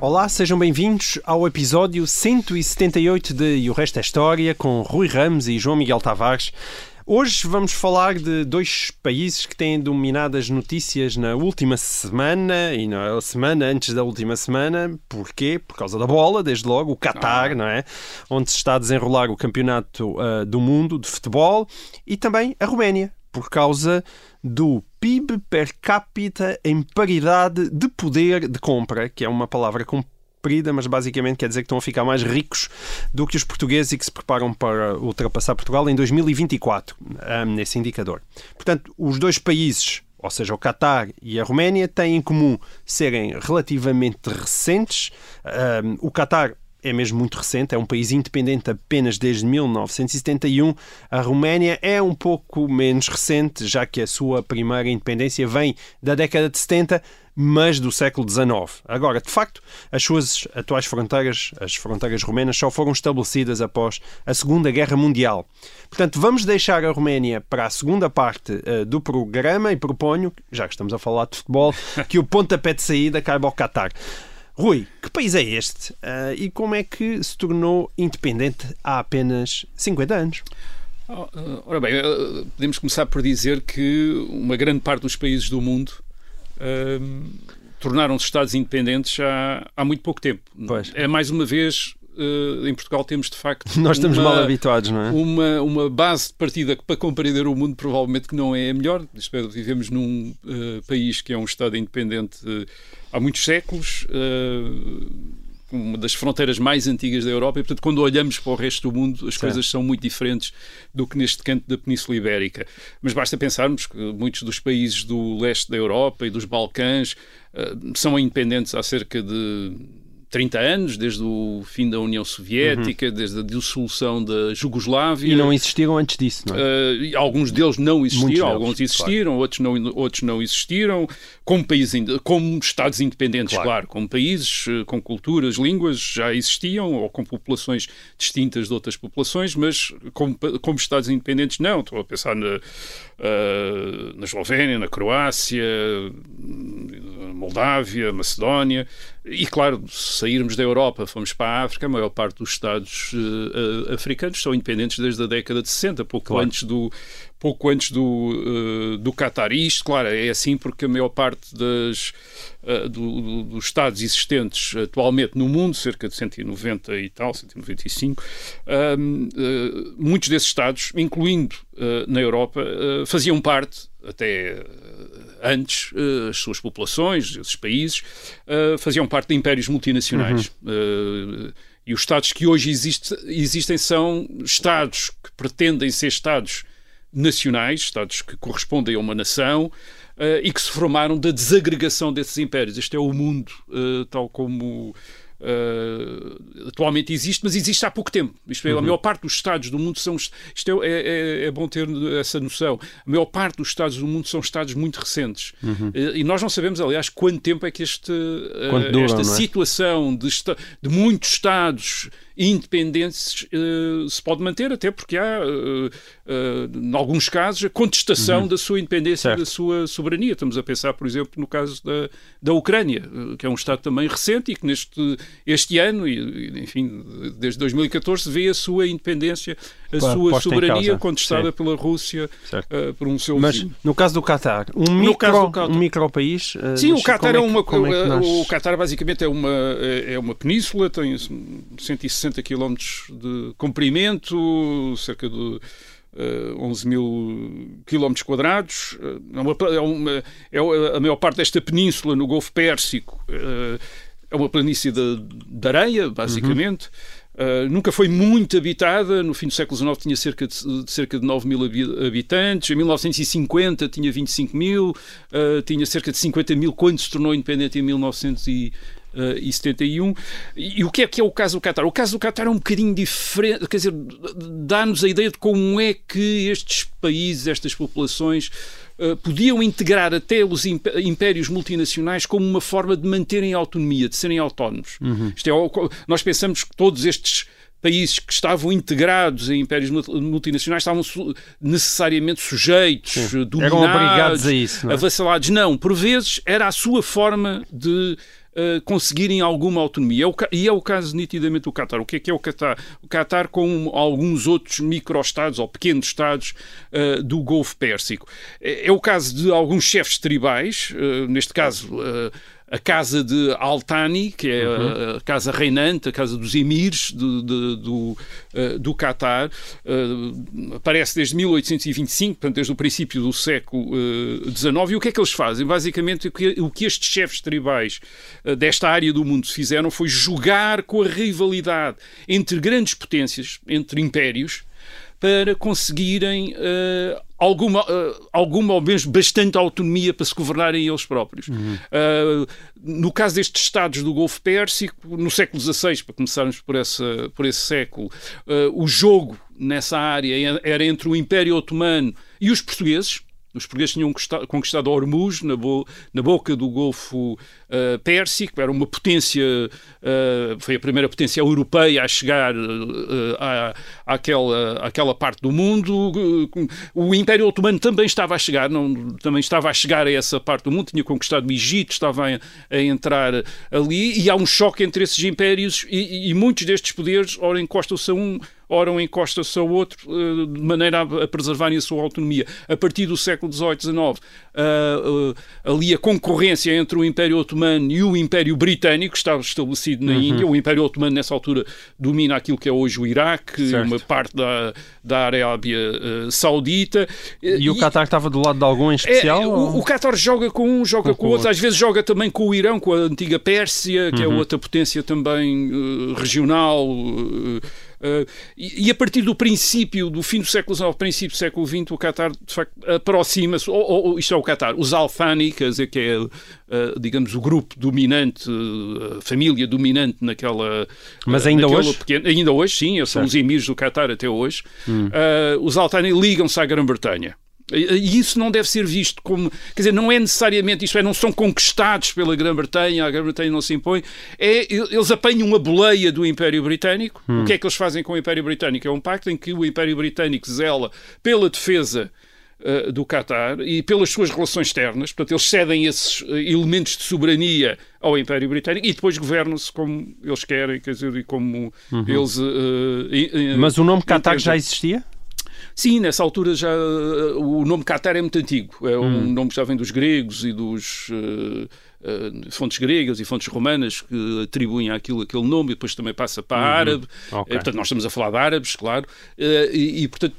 Olá, sejam bem-vindos ao episódio 178 de E o Resto é História com Rui Ramos e João Miguel Tavares. Hoje vamos falar de dois países que têm dominado as notícias na última semana e na semana antes da última semana. Porquê? Por causa da bola, desde logo, o Qatar, não é? Onde se está a desenrolar o campeonato ah, do mundo de futebol e também a Roménia, por causa do PIB per capita em paridade de poder de compra, que é uma palavra comprida, mas basicamente quer dizer que estão a ficar mais ricos do que os portugueses e que se preparam para ultrapassar Portugal em 2024, ah, nesse indicador. Portanto, os dois países, ou seja, o Qatar e a Roménia, têm em comum serem relativamente recentes. O Qatar é mesmo muito recente, é um país independente apenas desde 1971. A Roménia é um pouco menos recente, já que a sua primeira independência vem da década de 70, mas do século XIX. Agora, de facto, as suas atuais fronteiras, as fronteiras romenas, só foram estabelecidas após a Segunda Guerra Mundial. Portanto, vamos deixar a Roménia para a segunda parte eh, do programa e proponho, já que estamos a falar de futebol, que o pontapé de saída caiba ao Qatar. Rui, que país é este Ah, e como é que se tornou independente há apenas 50 anos? Oh, Ora bem, eh, podemos começar por dizer que uma grande parte dos países do mundo ehm, tornaram-se Estados independentes há, há muito pouco tempo. Pois. É mais uma vez, eh, em Portugal temos de facto. Nós estamos uma- mal habituados, não é? Uma, uma base de partida que, para compreender o mundo, provavelmente que não é a melhor. Espero vivemos num eh, país que é um Estado independente eh, há muitos séculos, uma das fronteiras mais antigas da Europa, e portanto, quando olhamos para o resto do mundo, as coisas são muito diferentes do que neste canto da Península Ibérica. Mas basta pensarmos que muitos dos países do leste da Europa e dos Balcãs são independentes há cerca de 30 anos, desde o fim da União Soviética, desde a dissolução da Jugoslávia. E não existiram antes disso, não é? Uh, alguns deles não Muitos existiram, deles, alguns existiram, outros, não, outros não existiram, como, países, como Estados independentes, Claro. claro. como países uh, com culturas, línguas já existiam, ou com populações distintas de outras populações, mas como, como Estados independentes não. Estou a pensar na, uh, na Eslovénia, na Croácia, na Moldávia, Macedónia, e claro, se sairmos da Europa, fomos para a África, a maior parte dos Estados uh, africanos são independentes desde a década de 60, pouco Claro. antes do pouco antes do, uh, do Qatar. E isto, claro, é assim porque a maior parte das, uh, do- do- dos Estados existentes atualmente no mundo, cerca de 190 e tal, 195, um, uh, muitos desses Estados, incluindo na Europa, faziam parte, até uh, antes, uh, as suas populações, esses países, uh, faziam parte de impérios multinacionais. Uh, e os Estados que hoje existe- existem são Estados que pretendem ser Estados nacionais, Estados que correspondem a uma nação eh, e que se formaram da desagregação desses impérios. Este é o mundo eh, tal como eh, atualmente existe, mas existe há pouco tempo. Isto é, a maior parte dos Estados do mundo são. Isto é, é- é bom ter essa noção. A maior parte dos Estados do mundo são Estados muito recentes. Eh, e nós não sabemos, aliás, quanto tempo é que este, eh, Quanto duram, esta é? situação de, esta- de muitos Estados independentes eh, se pode manter, até porque há, eh, eh, em alguns casos, a contestação da sua independência Certo. e da sua soberania. Estamos a pensar, por exemplo, no caso da, da Ucrânia, que é um Estado também recente e que neste este ano, e, enfim, desde 2014, vê a sua independência, a sua soberania contestada Sim. pela Rússia eh, por um seu Mas vizinho. no caso do Qatar, um No micro, Qatar. um micro país. ah, Sim, o Qatar é, que- uma é que nós- o Qatar basicamente é uma é é uma península, tem 160 km de comprimento, cerca de eh, 11 mil quilómetros quadrados. Eh, É uma, é uma- é a maior parte desta península no Golfo Pérsico eh, é uma planície de, de areia, basicamente. Uh, nunca foi muito habitada, no fim do século XIX tinha cerca de, cerca de 9 mil habi- habitantes, em 1950 tinha 25 mil, uh, tinha cerca de 50 mil quando se tornou independente em e 71. E, e o que é que é o caso do Qatar? O caso do Qatar é um bocadinho diferente, quer dizer, dá-nos a ideia de como é que estes países, estas populações Uh, podiam integrar até os impérios multinacionais como uma forma de manterem a autonomia, de serem autónomos. Uhum. Isto é, nós pensamos que todos estes países que estavam integrados em impérios multinacionais estavam su necessariamente sujeitos, Sim. dominados, Eram obrigados a isso, não é? avassalados. Não, por vezes era a sua forma de uh, conseguirem alguma autonomia. É e é o caso nitidamente do Qatar. O que é que é o Qatar? O Qatar com alguns outros micro-estados ou pequenos estados uh, do Golfo Pérsico. É, é, o caso de alguns chefes tribais, uh, neste caso a casa de Altani, que é uhum. a casa reinante, a casa dos emirs do, do, do, eh, do Qatar, uh, aparece desde 1825, portanto, desde o princípio do século XIX. E o que é que eles fazem? Basicamente, o que, o que estes chefes tribais desta área do mundo fizeram foi jogar com a rivalidade entre grandes potências, entre impérios, para conseguirem uh, alguma, uh, alguma ou mesmo bastante autonomia para se governarem eles próprios. Uhum. Uh, no caso destes Estados do Golfo Pérsico, no século XVI, para começarmos por, essa, por esse século, o jogo nessa área era entre o Império Otomano e os portugueses, os portugueses tinham conquistado Hormuz, na, bo na boca do Golfo uh, Pérsico, era uma potência, uh, foi a primeira potência europeia a chegar uh, à, àquela, àquela parte do mundo. O Império Otomano também estava a chegar, não, também estava a chegar a essa parte do mundo, tinha conquistado o Egito, estava a, a entrar ali, e há um choque entre esses impérios, e, e muitos destes poderes, ora, encostam-se a um ora um encosta-se ao outro, eh, de maneira a preservarem a sua autonomia. A partir do século XVIII, XIX, ali a concorrência entre o Império Otomano e o Império Britânico, que estava estabelecido na uhum. Índia. O Império Otomano, nessa altura, domina aquilo que é hoje o Iraque, certo. uma parte da, da Arábia Saudita. E, e o Qatar estava do lado de algum em especial? É, o, o, Qatar joga com um, joga com, com o outro, às vezes joga também com o Irão, com a antiga Pérsia, que é uhum. é outra potência também uh, regional. Uh, e, e, a partir do princípio, do fim do século XIX, princípio do século XX, o Qatar de facto aproxima-se, ou, ou, isto é o Qatar, os Alfani, quer dizer, que é, uh, digamos, o grupo dominante, a família dominante naquela. Mas ainda hoje? Pequena, ainda hoje, sim, são os emirs do Qatar até hoje. Hum. Os Alfani ligam-se à Grã-Bretanha. E isso não deve ser visto como. Quer dizer, não é necessariamente isto, é, não são conquistados pela Grã-Bretanha, a Grã-Bretanha não se impõe. É, eles apanham a boleia do Império Britânico. Hum. O que é que eles fazem com o Império Britânico? É um pacto em que o Império Britânico zela pela defesa uh, do Qatar e pelas suas relações externas. Portanto, eles cedem esses uh, elementos de soberania ao Império Britânico e depois governam-se como eles querem, quer dizer, e como uhum. eles. Uh, Mas o nome Qatar já existia? Sim, nessa altura já o nome Qatar é muito antigo. É um hum. nome que já vem dos gregos e dos uh, uh, fontes gregas e fontes romanas que atribuem àquilo aquele nome e depois também passa para uhum. árabe. Okay. portanto, nós estamos a falar de árabes, claro. e, e portanto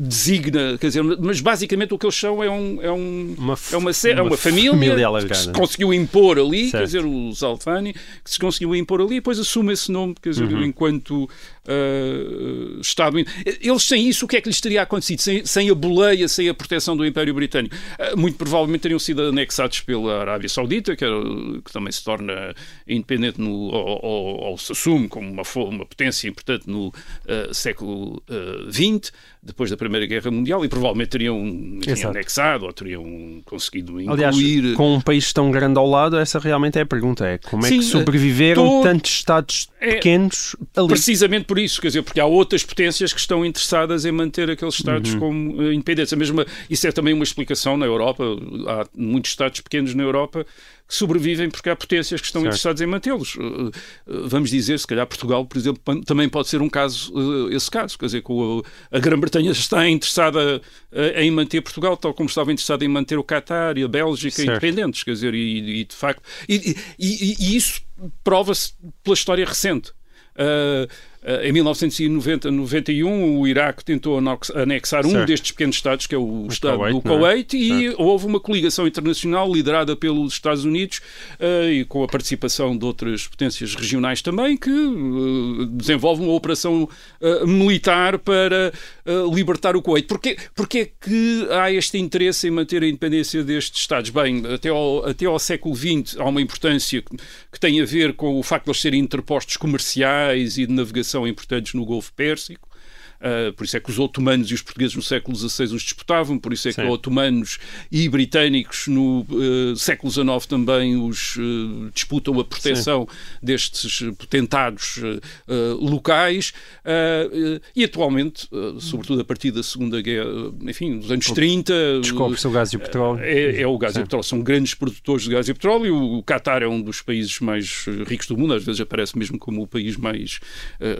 designa, quer dizer, mas basicamente o que eles são é, um, é, um, uma, é, uma, é uma família, família que se conseguiu impor ali, certo. quer dizer, os Alfani, que se conseguiu impor ali e depois assume esse nome, quer dizer, uhum. enquanto uh, Estado. Eles sem isso, o que é que lhes teria acontecido? Sem, sem a boleia, sem a proteção do Império Britânico? Uh, muito provavelmente teriam sido anexados pela Arábia Saudita, que, era, que também se torna independente no, ou, ou, ou, se assume como uma, uma potência importante no uh, século XX, depois da Primeira Guerra Mundial, e provavelmente teriam, teriam anexado ou teriam conseguido incluir. Aliás, com um país tão grande ao lado, essa realmente é a pergunta: é como Sim, é que sobreviveram todo... tantos Estados é pequenos ali? Precisamente por isso, quer dizer, porque há outras potências que estão interessadas em manter aqueles Estados uhum. como uh, independentes. A mesma, isso é também uma explicação na Europa. Há muitos Estados pequenos na Europa que sobrevivem porque há potências que estão certo. interessadas em mantê-los. Uh, uh, vamos dizer, se calhar Portugal, por exemplo, também pode ser um caso, esse caso. Quer dizer, que a Grã-Bretanha está interessada em manter Portugal, tal como estava interessada em manter o Qatar e a Bélgica certo. independentes. Quer dizer, e, e de facto. E, e, e isso prova-se pela história recente. Uh, Uh, em 1990-91, o Iraque tentou anexar um certo. destes pequenos Estados, que é o, O Estado Kuwait, do não é? Kuwait, e Certo. houve uma coligação internacional liderada pelos Estados Unidos uh, e com a participação de outras potências regionais também, que uh, desenvolve uma operação militar para libertar o Kuwait. Porquê, porquê é que há este interesse em manter a independência destes Estados? Bem, até ao, até ao século XX há uma importância que, que tem a ver com o facto de eles serem interpostos comerciais e de navegação importantes no Golfo Pérsico. Uh, por isso é que os otomanos e os portugueses no século XVI os disputavam, por isso é que Sim. otomanos e britânicos no uh, século XIX também os uh, disputam a proteção destes potentados locais e atualmente, sobretudo a partir da Segunda Guerra, enfim, dos anos 30, Descobre-se o gás e o petróleo. é, é o gás Sim. e o petróleo. São grandes produtores de gás e petróleo. O Qatar é um dos países mais ricos do mundo. Às vezes aparece mesmo como o país mais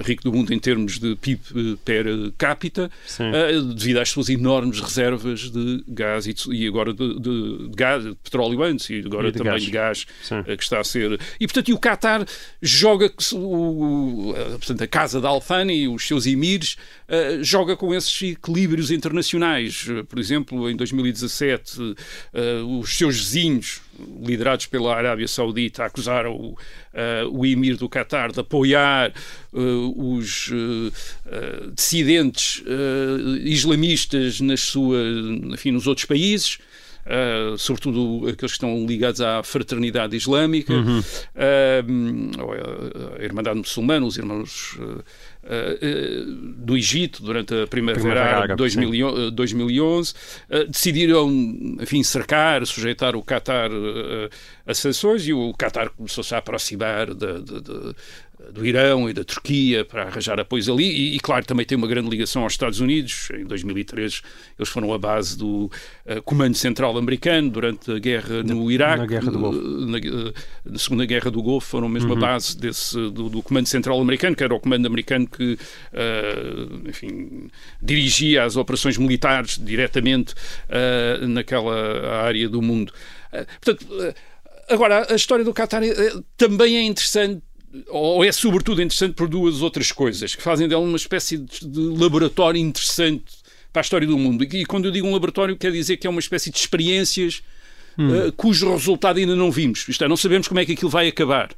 rico do mundo em termos de PIB eh, per capita, eh, devido às suas enormes reservas de gás e, de- e agora de, de- de gás, de petróleo antes e agora E também gás. de gás eh, que está a ser. E portanto, e o Qatar joga o, eh, portanto, a casa da Alfani e os seus emirs eh, joga com esses equilíbrios internacionais. Eh, Por exemplo, em 2017, eh, os seus vizinhos, liderados pela Arábia Saudita, acusaram o, eh, o emir do Qatar de apoiar eh, os eh, eh, dissidentes eh, islamistas nas suas, enfim, nos outros países. Uh, sobretudo aqueles que estão ligados à fraternidade islâmica, uh, ou a, Irmandade Muçulmana, os irmãos uh, uh, uh, do Egito, durante a Primavera Árabe, de 2000, uh, 2011, uh, decidiram, enfim, cercar, sujeitar o Qatar uh, a sanções e o Qatar começou-se a aproximar da- da- da- do Irão e da Turquia para arranjar apoios ali e, e, claro, também tem uma grande ligação aos Estados Unidos. Em 2003 eles foram a base do eh, Comando Central Americano durante a guerra no Iraque. na Guerra do Golfo. eh, Na, eh, na Segunda Guerra do Golfo foram mesmo a base desse, do, do Comando Central Americano, que era o comando americano que, eh, enfim, dirigia as operações militares diretamente eh, naquela área do mundo. Portanto, agora, a história do Qatar eh, também é interessante ou é sobretudo interessante por duas outras coisas que fazem dela uma espécie de laboratório interessante para a história do mundo. E quando eu digo um laboratório, quer dizer que é uma espécie de experiências eh, cujo resultado ainda não vimos. Isto é, não sabemos como é que aquilo vai acabar.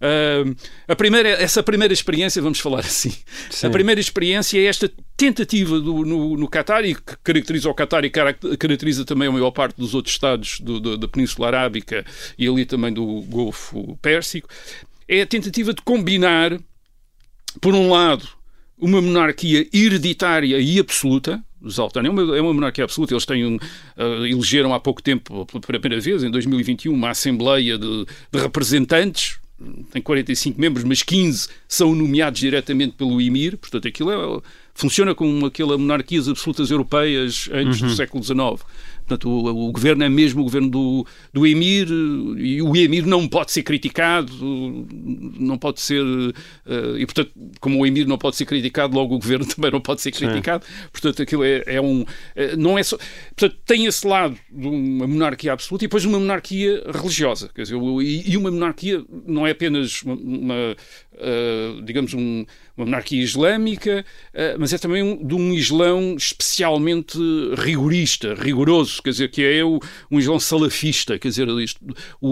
Ah, a primeira, essa primeira experiência, vamos falar assim, Sim. a primeira experiência é esta tentativa do, no, no Qatar e que caracteriza o Qatar e carac- caracteriza também a maior parte dos outros Estados do- do- da Península Arábica e ali também do Golfo Pérsico, é a tentativa de combinar, por um lado, uma monarquia hereditária e absoluta, os Altanes, é uma, é uma monarquia absoluta. Eles têm um, eh, elegeram há pouco tempo, pela primeira vez, em 2021, uma Assembleia de, de representantes, tem 45 membros, mas 15 são nomeados diretamente pelo Emir, portanto aquilo é, funciona como aquela monarquias absolutas europeias antes do século XIX. Portanto, o, o governo é mesmo o governo do, do Emir e o Emir não pode ser criticado, não pode ser. eh, e, portanto, como o Emir não pode ser criticado, logo o governo também não pode ser criticado. Portanto, aquilo é, é um. eh, Não é só. Portanto, tem esse lado de uma monarquia absoluta e depois uma monarquia religiosa. Quer dizer, e, e uma monarquia não é apenas uma. uma, eh, digamos, um- uma monarquia islâmica, eh, mas é também um- de um Islão especialmente rigorista, rigoroso, quer dizer, que é o, um Islão salafista, quer dizer, isto- o,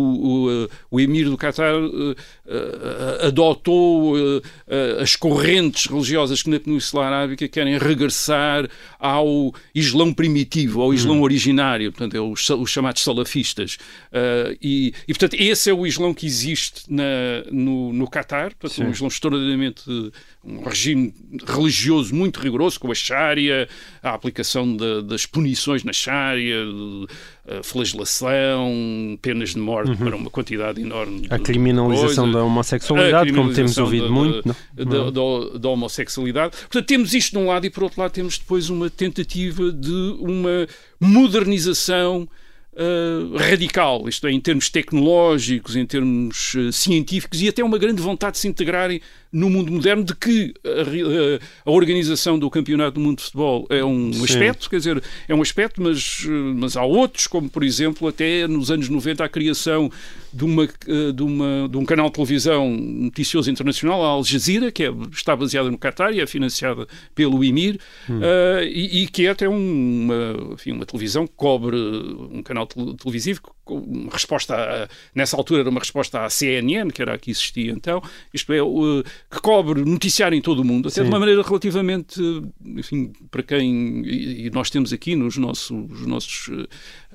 o, eh, o emir do Qatar eh, eh, adotou eh, eh, as correntes religiosas que na Península Arábica querem regressar ao Islão primitivo, ao Islão originário, portanto, é os, os chamados salafistas. E, e, portanto, esse é o Islão que existe na, no, no Qatar, portanto, um Islão extraordinariamente um regime religioso muito rigoroso, com a Sharia, a aplicação da- das punições na Sharia, de, flagelação, penas de morte para uma quantidade enorme de A criminalização coisas. da homossexualidade, como temos ouvido da- muito. da, da- da- da homossexualidade. Portanto, temos isto de um lado e por outro lado temos depois uma tentativa de uma modernização ah, radical, isto é, em termos tecnológicos, em termos ah, científicos e até uma grande vontade de se integrarem no mundo moderno de que a, re- a- a organização do Campeonato do Mundo de Futebol é um Sim. aspecto, quer dizer, é um aspecto, mas, eh, mas há outros, como por exemplo, até nos anos 90, a criação de, uma, eh, de, uma, de um canal de televisão noticioso internacional, a Al Jazeera, que é- está baseada no Qatar e é financiada pelo IMIR, eh, e, e que é até um- uma, enfim, uma televisão que cobre um canal tel- televisivo, com uma resposta a- nessa altura era uma resposta à CNN, que era a que existia então, isto é, o, que cobre noticiário em todo o mundo, até de uma maneira relativamente, enfim, para quem, e, e nós temos aqui nos nossos, os nossos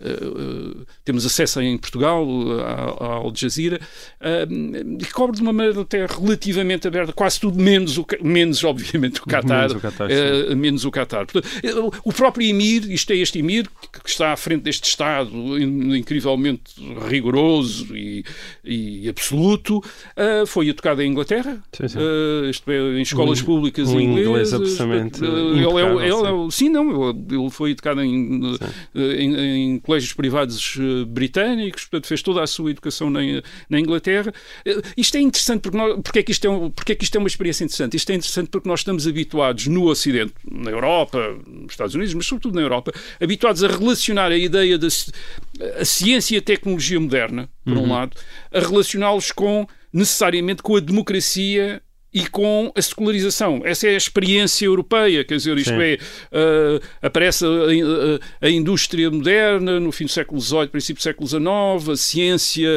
eh, eh, temos acesso em Portugal à, à Al Jazeera, eh, e cobre de uma maneira até relativamente aberta, quase tudo menos, o, menos obviamente o Qatar, Menos o Qatar, eh, menos o Qatar. Portanto, eh, o próprio Emir, isto é este Emir, que está à frente deste Estado in- incrivelmente rigoroso e, e absoluto, eh, foi educado em Inglaterra, Sim, sim. eh, isto é, em escolas Um- públicas um inglês inglesas. absolutamente eh, ele é, ele é sim. não, ele foi educado em, eh, em, em colégios privados eh, britânicos, portanto fez toda a sua educação na, na Inglaterra. Eh, Isto é interessante porque, nós, porque, é que isto é, um- porque é que isto é uma experiência interessante? Isto é interessante porque nós estamos habituados no Ocidente, na Europa, nos Estados Unidos, mas sobretudo na Europa, habituados a relacionar a ideia da a ciência e a tecnologia moderna, por um lado, a relacioná-los com necessariamente com a democracia e com a secularização. Essa é a experiência europeia, quer dizer, isto Sim. é, eh, aparece a, a- a indústria moderna no fim do século XVIII, princípio do século XIX, a ciência,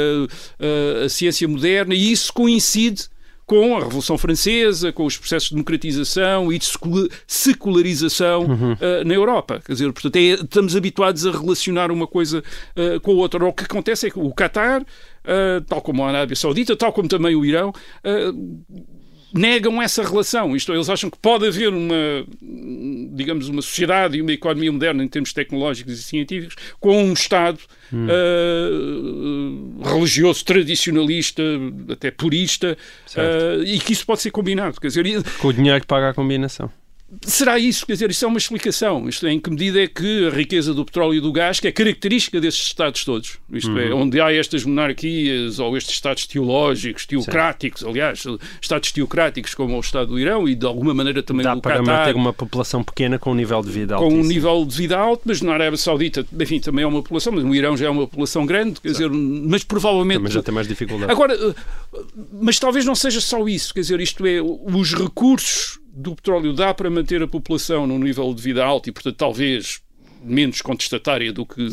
eh, a ciência moderna, e isso coincide com a Revolução Francesa, com os processos de democratização e de secula- secularização eh, na Europa. Quer dizer, portanto, é- estamos habituados a relacionar uma coisa eh, com a outra. O que acontece é que o Qatar, eh, tal como a Arábia Saudita, tal como também o Irão, negam essa relação. Isto é, eles acham que pode haver uma, digamos, uma sociedade e uma economia moderna em termos tecnológicos e científicos com um Estado eh, religioso, tradicionalista, até purista, eh, e que isso pode ser combinado. Quer dizer, Com o dinheiro que paga a combinação. Será isso? Quer dizer, isso é uma explicação. Isto é, em que medida é que a riqueza do petróleo e do gás, que é característica desses Estados todos, isto é, onde há estas monarquias ou estes Estados teológicos, teocráticos, aliás, Estados teocráticos como o Estado do Irão e de alguma maneira também Dá o para Qatar, manter uma população pequena com um nível de vida com altíssimo. um nível de vida alto, mas na Arábia Saudita, enfim, também é uma população, mas no Irão já é uma população grande, quer dizer, mas provavelmente Também já tem mais dificuldade. Agora, eh, mas talvez não seja só isso, quer dizer, isto é, os recursos do petróleo dá para manter a população num nível de vida alto e, portanto, talvez menos contestatária do que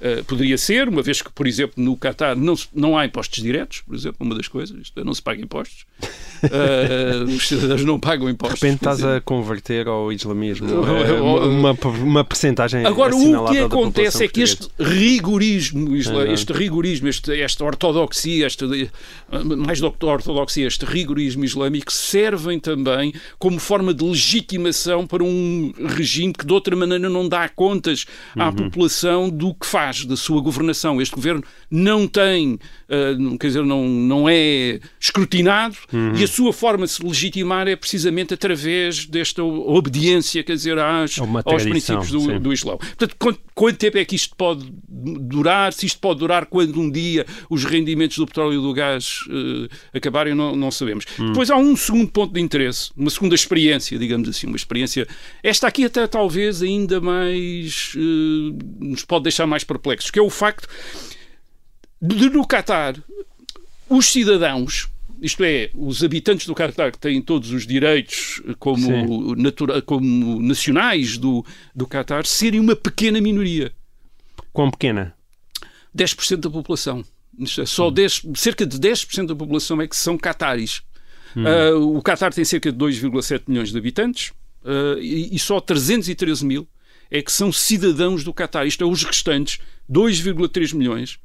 eh, poderia ser, uma vez que, por exemplo, no Qatar não, não há impostos diretos, por exemplo, uma das coisas, isto é, não se paga impostos. Eh, os cidadãos não pagam De impostos. repente quer estás a converter ao islamismo oh, uma, uma percentagem Agora, o que acontece é que este rigorismo, isla- este rigorismo, este, esta ortodoxia, esta, mais do que ortodoxia, este rigorismo islâmico servem também como forma de legitimação para um regime que de outra maneira não dá contas à Uhum. população do que faz, da sua governação. Este governo não tem, não- quer dizer, não, não é escrutinado Uhum. e a sua forma de se legitimar é precisamente através desta obediência, quer dizer, às, É aos princípios do, sim. do Islão. Portanto, quanto, quanto tempo é que isto pode durar? Se isto pode durar quando um dia os rendimentos do petróleo e do gás eh, acabarem, não, não sabemos. Hum. Depois há um segundo ponto de interesse, uma segunda experiência, digamos assim, uma experiência. Esta aqui até talvez ainda mais eh, nos pode deixar mais perplexos, que é o facto de no Qatar os cidadãos isto é, os habitantes do Qatar que têm todos os direitos como, natura, como nacionais do, do Qatar, serem uma pequena minoria. Quão pequena? 10% da população. É, só 10, cerca de 10% da população é que são cataris. Uh, o Qatar tem cerca de 2,7 milhões de habitantes uh, e, e só 313 mil é que são cidadãos do Qatar. Isto é, os restantes, 2,3 milhões,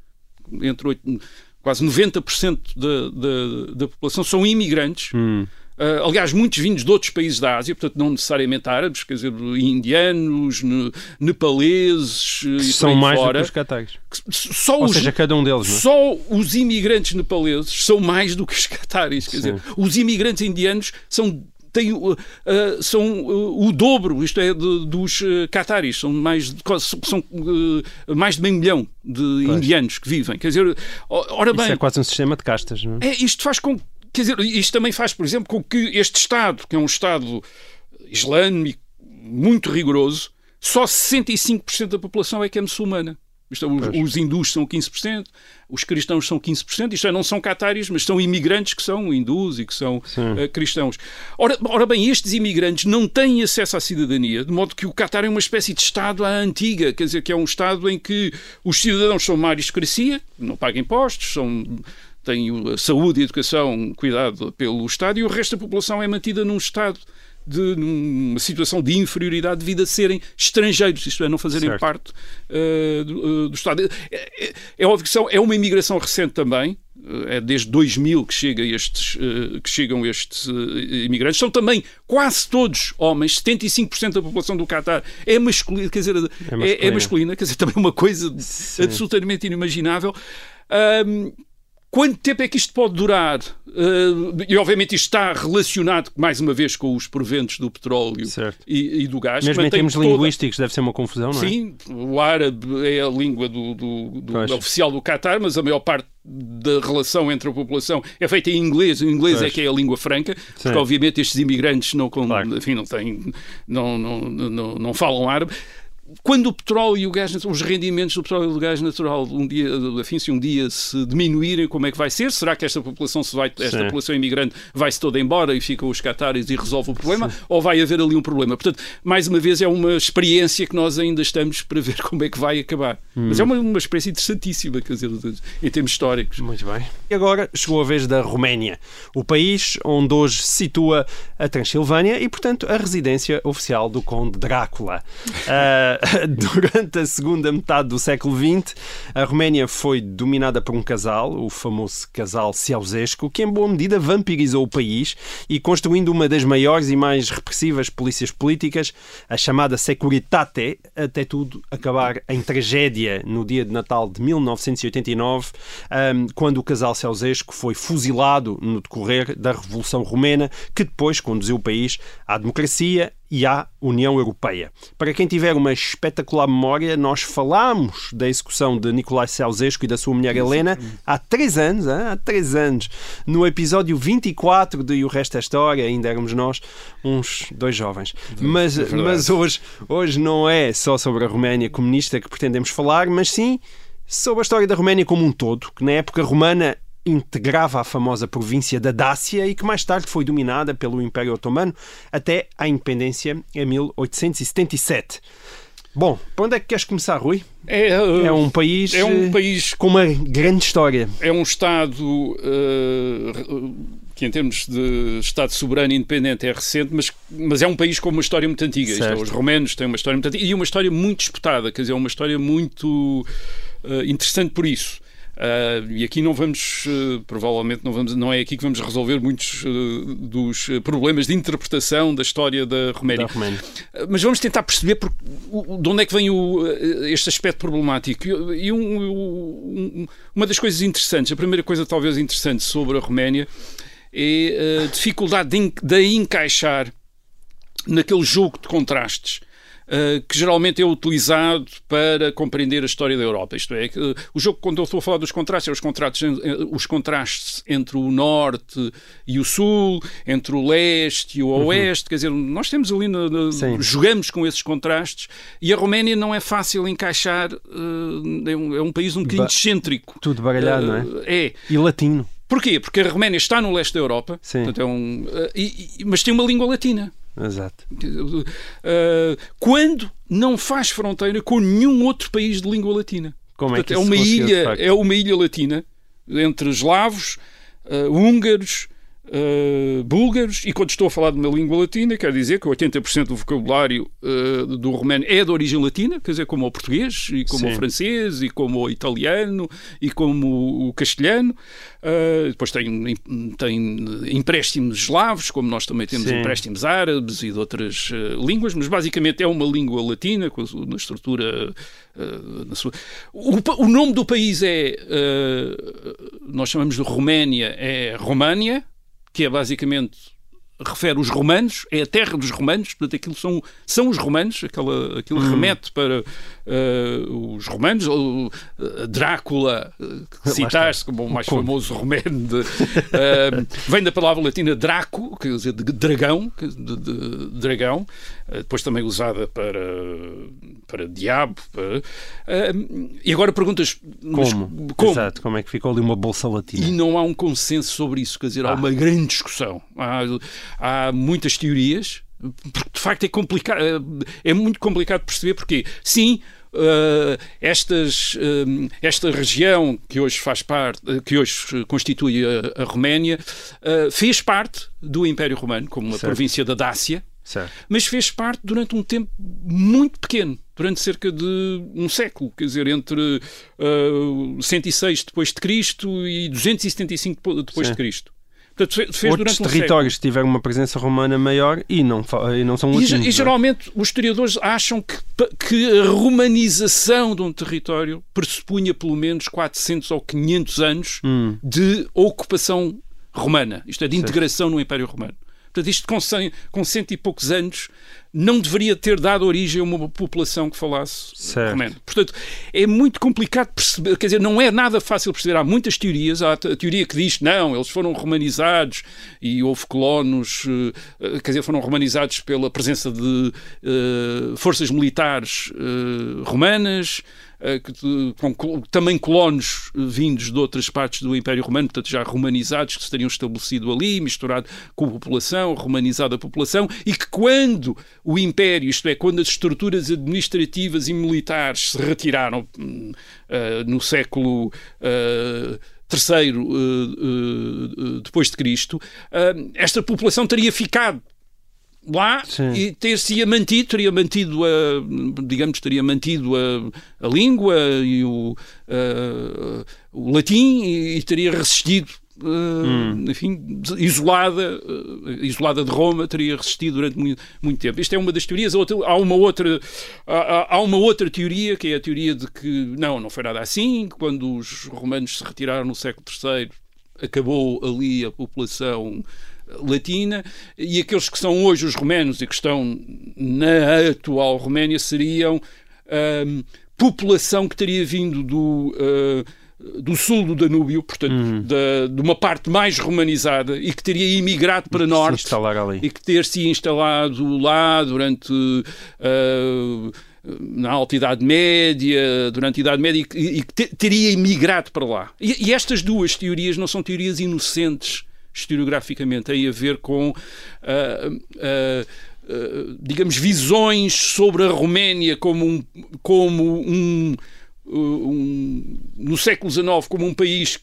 entre 8, quase 90% da, da, da população, são imigrantes. Hum. Uh, aliás, muitos vindos de outros países da Ásia, portanto, não necessariamente árabes, quer dizer, indianos, ne, nepaleses uh, e São mais fora. do que os catários. Só Ou os, seja, cada um deles, não é? só os imigrantes nepaleses são mais do que os cataris. Quer Sim. dizer, os imigrantes indianos são. Têm, uh, uh, são uh, o dobro, isto é, de- dos uh, cataris, são mais de, são, mais de meio milhão de indianos que vivem. Quer dizer, ora bem, Isso é quase um sistema de castas, não é? é, isto faz com quer dizer, isto também faz, por exemplo, com que este Estado, que é um Estado islâmico muito rigoroso, só 65% da população é que é muçulmana. Isto, é, os, os, hindus são 15%, os cristãos são 15%, isto é, não são catários, mas são imigrantes que são hindus e que são uh, cristãos. Ora, ora bem, estes imigrantes não têm acesso à cidadania, de modo que o Catar é uma espécie de Estado à antiga, quer dizer, que é um Estado em que os cidadãos são uma aristocracia, não pagam impostos, são têm saúde e educação cuidado pelo Estado e o resto da população é mantida num Estado de uma situação de inferioridade devido a serem estrangeiros, isto é, não fazerem certo. parte uh, do, uh, do, Estado. É, é, é, óbvio que são, é uma imigração recente também, é desde 2000 que, chega estes, que chegam estes imigrantes. São também quase todos homens, 75% da população do Catar é masculina, quer dizer, é masculina, é, é masculina quer dizer, também uma coisa Sim. absolutamente inimaginável. Um, Quanto tempo é que isto pode durar? Uh, e obviamente isto está relacionado, mais uma vez, com os proventos do petróleo e, e, do gás. Mesmo em termos toda... linguísticos deve ser uma confusão, não é? Sim, o árabe é a língua do, do, do oficial do Qatar, mas a maior parte da relação entre a população é feita em inglês. O inglês é pois. é que é a língua franca, Sim. porque obviamente estes imigrantes não, claro. enfim, não, têm, não, não, não, não falam árabe quando o petróleo e o gás natural, os rendimentos do petróleo e do gás natural um dia, afim, se um dia se diminuírem, como é que vai ser? Será que esta população se vai, esta Sim. população imigrante vai-se toda embora e ficam os catares e resolve o problema? Sim. Ou vai haver ali um problema? Portanto, mais uma vez, é uma experiência que nós ainda estamos para ver como é que vai acabar. Hum. Mas é uma, uma experiência interessantíssima, quer dizer, em termos históricos. Muito bem. E agora chegou a vez da Roménia, o país onde hoje se situa a Transilvânia e, portanto, a residência oficial do Conde Drácula. Uh, durante a segunda metade do século XX, a Roménia foi dominada por um casal, o famoso casal Ceausescu, que em boa medida vampirizou o país e construindo uma das maiores e mais repressivas polícias políticas, a chamada Securitate, até tudo acabar em tragédia no dia de Natal de 1989, quando o casal Ceausescu foi fuzilado no decorrer da Revolução Romena, que depois conduziu o país à democracia e à União Europeia. Para quem tiver uma espetacular memória, nós falámos da execução de Nicolai Ceausescu e da sua mulher Helena há três anos, hein? há três anos, no episódio 24 de E o Resto é História, ainda éramos nós uns dois jovens. Mas, é mas hoje, hoje não é só sobre a Roménia comunista que pretendemos falar, mas sim sobre a história da Roménia como um todo, que na época romana integrava a famosa província da Dácia e que mais tarde foi dominada pelo Império Otomano até à independência em 1877. Bom, para onde é que queres começar, Rui? É, uh, é um país, é um país com uma grande história. É um Estado uh, que, em termos de Estado soberano e independente, é recente, mas, mas é um país com uma história muito antiga. Isto, é, os romanos têm uma história muito antiga e uma história muito disputada, quer dizer, uma história muito uh, interessante por isso. Uh, e aqui não vamos, uh, provavelmente, não, vamos, não é aqui que vamos resolver muitos uh, dos problemas de interpretação da história da Roménia. Da Roménia. mas vamos tentar perceber por, de onde é que vem o, este aspecto problemático. E um, um, uma das coisas interessantes, a primeira coisa talvez interessante sobre a Roménia é a dificuldade de, de encaixar naquele jogo de contrastes eh, que geralmente é utilizado para compreender a história da Europa. Isto é, o jogo, quando eu estou a falar dos contrastes, é os contrastes, eh, os contrastes entre o Norte e o Sul, entre o Leste e o uhum. Oeste. Uhum. Quer dizer, nós temos ali, jogamos com esses contrastes e a Roménia não é fácil encaixar, uh, é, um, é, um, país um bocadinho ba excêntrico. Tudo baralhado, não é? É. E latino. Porquê? Porque a Roménia está no leste da Europa, portanto é um, e, e, mas tem uma língua latina. Exato. Uh, quando não faz fronteira com nenhum outro país de língua latina. Como Portanto, é que é uma ilha, é uma ilha latina entre eslavos, uh, húngaros, uh, búlgaros, e quando estou a falar de uma língua latina, quer dizer que 80% do vocabulário uh, do romeno é de origem latina, quer dizer, como o português, e como Sim. o francês, e como o italiano, e como o castelhano. Uh, depois tem, tem empréstimos eslavos, como nós também temos Sim. empréstimos árabes e de outras línguas, mas basicamente é uma língua latina, com, na estrutura Uh, sua... o, o, nome do país é nós chamamos de Roménia é România que é basicamente refere os romanos, é a terra dos romanos, portanto aquilo são, são os romanos, aquela, aquilo Hum. remete para uh, os romanos, o, uh, Drácula, uh, citaste como o mais famoso romano, de, vem da palavra latina Draco, quer dizer, de dragão, de, de- dragão, depois também usada para, para diabo. para- e agora perguntas Como? como? Exato, como é que ficou ali uma bolsa latina? E não há um consenso sobre isso, quer dizer, há Ah. uma grande discussão. Há, há muitas teorias, porque de facto é complicado, é muito complicado perceber porque, sim, eh, estas, eh, esta região que hoje faz parte, eh, que hoje constitui a, a Roménia, eh, fez parte do Império Romano, como uma Certo. província da Dácia, Certo. mas fez parte durante um tempo muito pequeno, durante cerca de um século, quer dizer, entre uh, 106 depois de Cristo e 275 depo- depois Sim. de Cristo. Portanto, fe- fez Outros durante um territórios tiveram uma presença romana maior e não, e não são. E, latinos. não e é? geralmente os historiadores acham que, que a romanização de um território pressupunha pelo menos 400 ou 500 anos Hum. de ocupação romana, isto é, de integração no Império Romano. Portanto, isto com cento e poucos anos não deveria ter dado origem a uma população que falasse Certo. romano. Portanto, é muito complicado perceber, quer dizer, não é nada fácil perceber. Há muitas teorias. Há a teoria que diz não, eles foram romanizados e houve colonos, eh, quer dizer, foram romanizados pela presença de eh, forças militares eh, romanas. eh, com também colonos eh, vindos de outras partes do Império Romano, portanto já romanizados, que se teriam estabelecido ali, misturado com a população, romanizada a população, e que quando o Império, isto é, quando as estruturas administrativas e militares se retiraram eh, no século eh, terceiro eh, depois de Cristo, esta população teria ficado lá Sim. e ter-se mantido, teria mantido a, digamos, teria mantido a, a língua e o, o latim e, e teria resistido eh, enfim, isolada, eh, isolada de Roma, teria resistido durante muito, muito tempo. Isto é uma das teorias. A outra- Há uma outra, há, há- uma outra teoria que é a teoria de que não, não foi nada assim. Quando os romanos se retiraram no século III, acabou ali a população latina e aqueles que são hoje os romanos e que estão na atual Roménia seriam hum, população que teria vindo do, ah, do sul do Danúbio, portanto, da- de uma parte mais romanizada e que teria imigrado para Se norte e que ter se instalado lá durante ah, na Alta Idade Média, durante a Idade Média, e que, e que te- teria emigrado para lá. E, e estas duas teorias não são teorias inocentes historiograficamente, têm a ver com ah, ah, digamos, visões sobre a Roménia como um, como um, um no século XIX como um país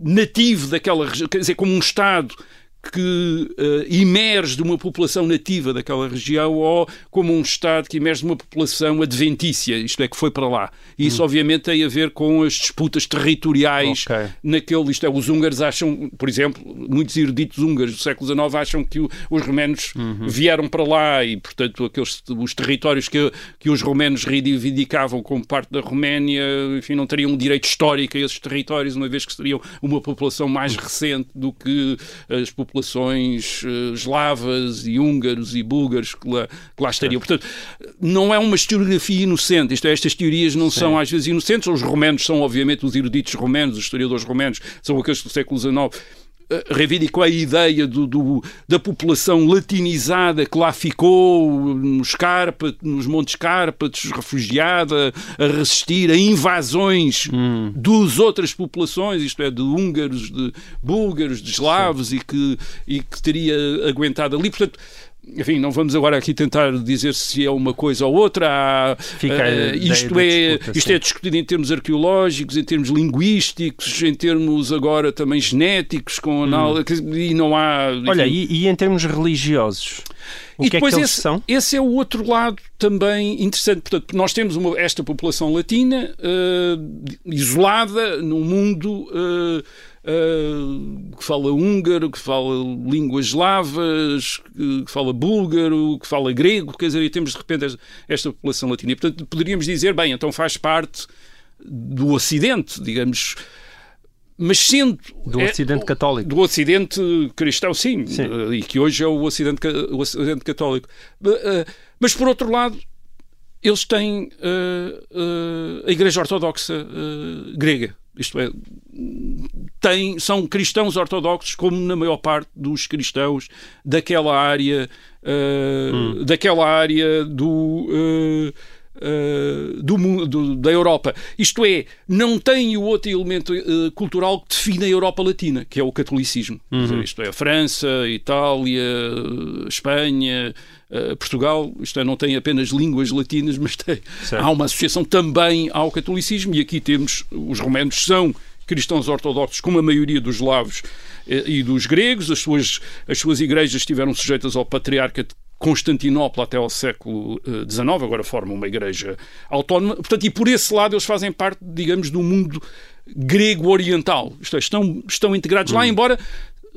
nativo daquela região, quer dizer, como um Estado que eh, emerge de uma população nativa daquela região ou como um Estado que emerge de uma população adventícia, isto é, que foi para lá. Isso, obviamente, tem a ver com as disputas territoriais Ok. naquele. Isto é, os húngaros acham, por exemplo, muitos eruditos húngaros do século XIX acham que o- os romanos vieram para lá e, portanto, aqueles, os territórios que, que os romanos reivindicavam como parte da Roménia, enfim, não teriam um direito histórico a esses territórios, uma vez que seriam uma população mais recente do que as populações eh, eslavas e húngaros e búlgaros que lá, que lá estariam. Portanto, não é uma historiografia inocente. Isto é, estas teorias não são às vezes inocentes. Os romanos são, obviamente, os eruditos romanos, os historiadores romanos, são aqueles do século XIX reivindicou a ideia do, do- da população latinizada que lá ficou nos, Carpa, nos Montes Cárpatos, refugiada, a resistir a invasões das outras populações, isto é, de húngaros, de búlgaros, de eslavos, e que, e que teria aguentado ali. Portanto, enfim, não vamos agora aqui tentar dizer se é uma coisa ou outra. Há, ideia isto, é, disputa, isto sim. é discutido em termos arqueológicos, em termos linguísticos, em termos agora também genéticos, com análise, e não há. enfim, Hum. Olha, e, e em termos religiosos? O e que é que depois eles esse, são? esse é o outro lado também interessante. Portanto, nós temos uma- esta população latina eh, isolada num mundo eh, eh, que fala húngaro, que fala línguas eslavas, que, que fala búlgaro, que fala grego, quer dizer, e temos de repente esta, esta população latina. E, portanto, poderíamos dizer, bem, então faz parte do Ocidente, digamos. Mas sendo. Do é- Ocidente Católico. Do Ocidente cristão, sim, Sim. eh, e que hoje é o Ocidente, o Ocidente Católico. Eh, Mas, por outro lado, eles têm eh, a Igreja Ortodoxa grega. Isto é, têm, são cristãos ortodoxos, como na maior parte dos cristãos daquela área, eh, daquela área do. Eh, do, mu- do- da Europa. Isto é, não tem o outro elemento eh, cultural que define a Europa Latina, que é o catolicismo. Dizer, isto é, a França, a Itália, a Espanha, eh, Portugal, isto é, não tem apenas línguas latinas, mas tem, há uma associação também ao catolicismo e aqui temos, os romanos são cristãos ortodoxos, como a maioria dos eslavos e dos gregos, as suas, as suas igrejas estiveram sujeitas ao patriarca Constantinopla até ao século eh, XIX, agora formam uma igreja autónoma. Portanto, e por esse lado eles fazem parte, digamos, do mundo grego-oriental. Isto é, estão, estão integrados lá, embora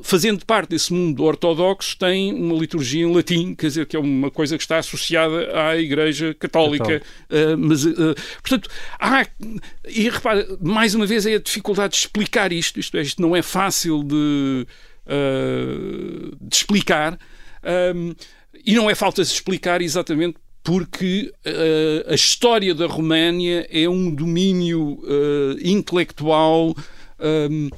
fazendo parte desse mundo ortodoxo, têm uma liturgia em latim, quer dizer, que é uma coisa que está associada à Igreja Católica. Católica. Uh, mas, uh, portanto, há. E repara, mais uma vez, é a dificuldade de explicar isto. Isto, é, isto não é fácil de, uh, de explicar. Um, e não é falta de explicar exatamente porque uh, a história da Roménia é um domínio uh, intelectual. Um,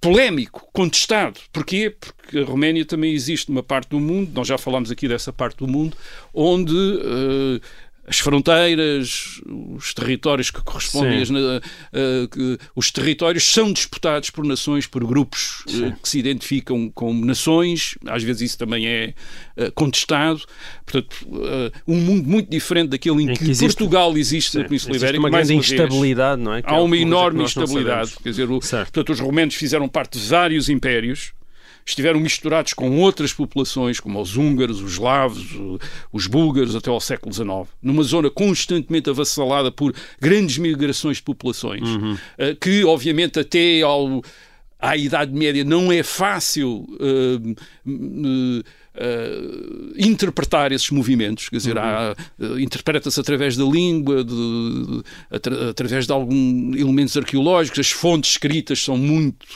polémico, contestado. Porquê? Porque a Roménia também existe numa parte do mundo, nós já falámos aqui dessa parte do mundo, onde uh, as fronteiras, os territórios que correspondem, às, uh, que, os territórios são disputados por nações, por grupos uh, que se identificam como nações, às vezes isso também é contestado. Portanto, um mundo muito diferente daquele em, em que, que existe, Portugal existe sim, na Península existe Ibérica. uma grande uma instabilidade, não é? Há uma enorme instabilidade. Quer dizer, o, portanto, os romanos fizeram parte de vários impérios estiveram misturados com outras populações, como os húngaros, os eslavos, os búlgaros, até ao século XIX, numa zona constantemente avassalada por grandes migrações de populações, Uhum. uh, que, obviamente, até ao, à Idade Média não é fácil. Uh, uh, Uh, interpretar esses movimentos, quer dizer, uhum. uh, interpreta-se através da língua, de, de, atra, através de alguns elementos arqueológicos, as fontes escritas são muito